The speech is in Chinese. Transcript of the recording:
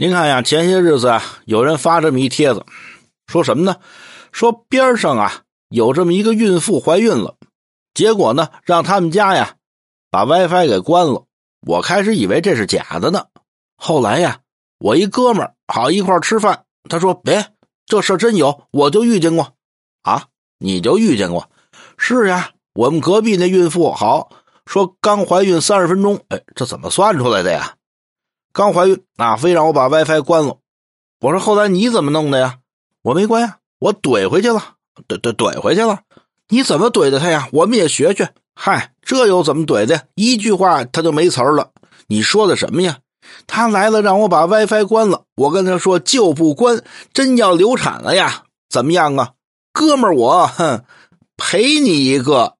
您看呀，前些日子啊，有人发这么一帖子，说什么呢？说边上啊有这么一个孕妇怀孕了，结果呢让他们家呀把 WiFi 给关了。我开始以为这是假的呢，后来呀，我一哥们儿好一块吃饭，他说：“别，这事真有，我就遇见过。”啊，你就遇见过？是呀，我们隔壁那孕妇好说刚怀孕三十分钟，哎，这怎么算出来的呀？刚怀孕啊，非让我把 WiFi 关了。我说后来你怎么弄的呀？我没关呀，我怼回去了，怼怼怼回去了。你怎么怼的他呀？我们也学学。嗨，这又怎么怼的？一句话他就没词儿了。你说的什么呀？他来了让我把 WiFi 关了，我跟他说就不关，真要流产了呀？怎么样啊，哥们儿？我哼，赔你一个。